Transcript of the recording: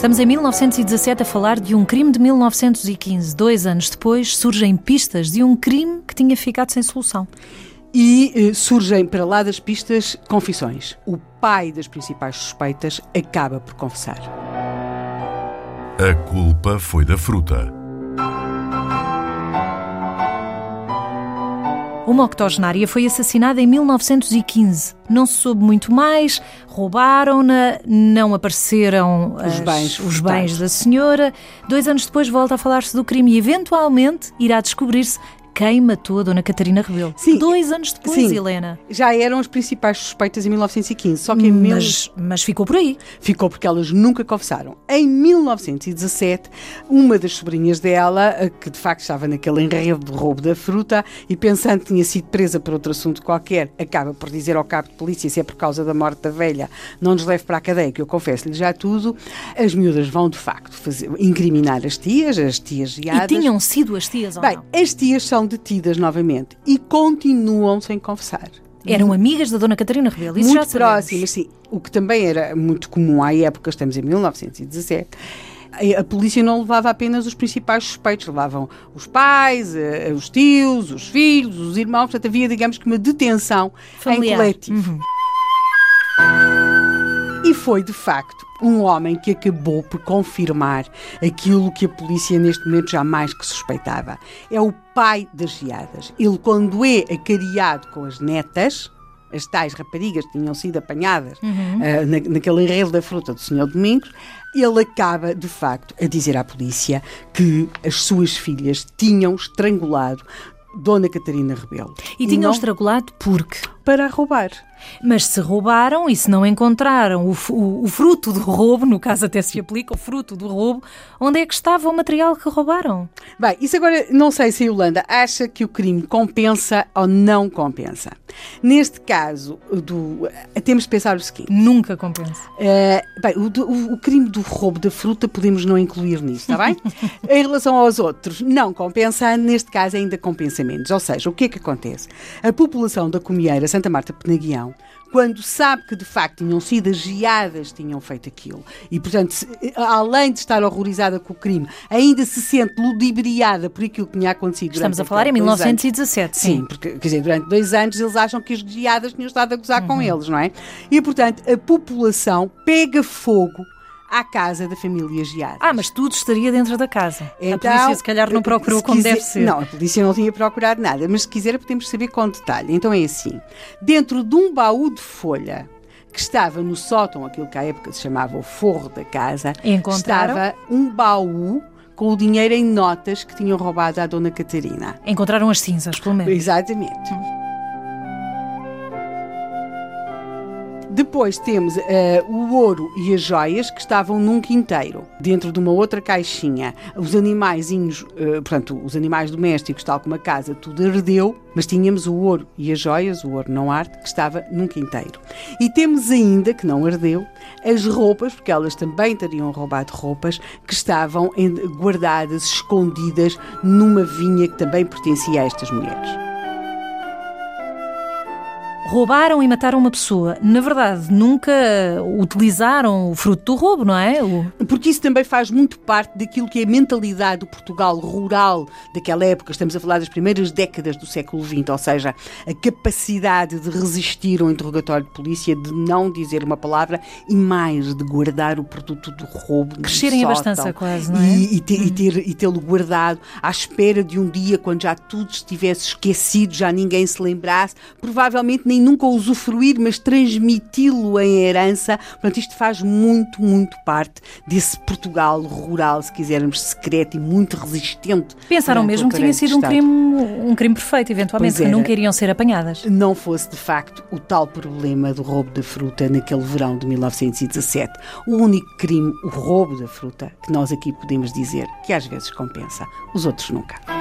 Estamos em 1917 a falar de um crime de 1915. Dois anos depois surgem pistas de um crime que tinha ficado sem solução. E eh, surgem para lá das pistas confissões. O pai das principais suspeitas acaba por confessar. A culpa foi da fruta. Uma octogenária foi assassinada em 1915. Não se soube muito mais, roubaram-na, não apareceram Os as- bens os bens da senhora. Dois anos depois volta a falar-se do crime e eventualmente irá descobrir-se quem matou a Dona Catarina Rebelo. Sim. Dois anos depois, Sim. Helena. Já eram as principais suspeitas em 1915, só que em mil... Mas, mas ficou por aí. ficou porque elas nunca confessaram. Em 1917, uma das sobrinhas dela, eh, que de facto estava naquele enredo de roubo da fruta e pensando que tinha sido presa por outro assunto qualquer, acaba por dizer ao cabo de polícia se é por causa da morte da velha, não nos leve para a cadeia, que eu confesso-lhe já tudo. As miúdas vão de facto fazer, incriminar as tias, as tias E geadas. tinham sido as tias ou Bem, não? as tias são detidas novamente e continuam sem confessar. Eram amigas da Dona Catarina Rebelo. Isso já muito sabemos. próximas, sim. O que também era muito comum à época, estamos em 1917. A polícia não levava apenas os principais suspeitos, levavam os pais, eh, os tios, os filhos, os irmãos, portanto havia, digamos que, uma detenção Familiar. em coletivo. E foi, de facto, um homem que acabou por confirmar aquilo que a polícia neste momento jamais que suspeitava. É o pai das geadas. Ele, quando é acariado com as netas, as tais raparigas que tinham sido apanhadas ah, na, naquele enredo da fruta do Senhor Domingos, ele acaba, de facto, a dizer à polícia que as suas filhas tinham estrangulado Dona Catarina Rebelo. E tinham não estrangulado porque. para roubar. Mas se roubaram e se não encontraram o, o- o fruto do roubo, no caso até se aplica o fruto do roubo, onde é que estava o material que roubaram? Bem, isso agora não sei se a Yolanda acha que o crime compensa ou não compensa. Neste caso, do, temos de pensar o seguinte. Nunca compensa. eh, bem, o, o- o crime do roubo da fruta podemos não incluir nisto, está bem? em relação aos outros, não compensa, neste caso ainda compensa menos. Ou seja, o que é que acontece? A população da Comieira, Santa Marta Penaguião, quando sabe que de facto tinham sido as geadas que tinham feito aquilo e, portanto, se- além de estar horrorizada com o crime, ainda se sente ludibriada por aquilo que tinha acontecido Estamos a falar em aqueles dois anos. 1917, Sim, sim. porque, quer dizer, durante dois anos eles acham que as geadas tinham estado a gozar Uhum. com eles, não é? E, portanto, a população pega fogo à casa da família Geada. Ah, mas tudo estaria dentro da casa. a Então, polícia se calhar não procurou se como quiser- deve ser. Não, a polícia não tinha procurado nada, mas se quiser podemos saber com detalhe. Então é assim: dentro de um baú de folha que estava no sótão, aquilo que à época se chamava o forro da casa, estava um baú com o dinheiro em notas que tinham roubado à Dona Catarina. Encontraram as cinzas, pelo menos. Exatamente. Depois temos eh, o ouro e as joias que estavam num quinteiro, dentro de uma outra caixinha. Os animaizinhos, eh, portanto, os animais domésticos, tal como a casa, tudo ardeu, mas tínhamos o ouro e as joias, o ouro não arde, que estava num quinteiro. E temos ainda, que não ardeu, as roupas, porque elas também teriam roubado roupas, que estavam guardadas, escondidas, numa vinha que também pertencia a estas mulheres. Roubaram e mataram uma pessoa. Na verdade, nunca utilizaram o fruto do roubo, não é? O- Porque isso também faz muito parte daquilo que é a mentalidade do Portugal rural daquela época. Estamos a falar das primeiras décadas do século XX, ou seja, a capacidade de resistir ao interrogatório de polícia, de não dizer uma palavra e mais de guardar o produto do roubo. Crescerem a quase, não é? E, e ter- e ter- e tê-lo guardado à espera de um dia, quando já tudo estivesse esquecido, já ninguém se lembrasse, provavelmente nem nunca usufruir, mas transmiti-lo em herança. Portanto, isto faz muito, muito parte desse Portugal rural, se quisermos, secreto e muito resistente. Pensaram mesmo que tinha sido um crime, um crime perfeito, eventualmente, Pois que era. nunca iriam ser apanhadas. Não fosse de facto o tal problema do roubo da fruta naquele verão de 1917. O único crime, o roubo da fruta, que nós aqui podemos dizer que às vezes compensa, os outros nunca.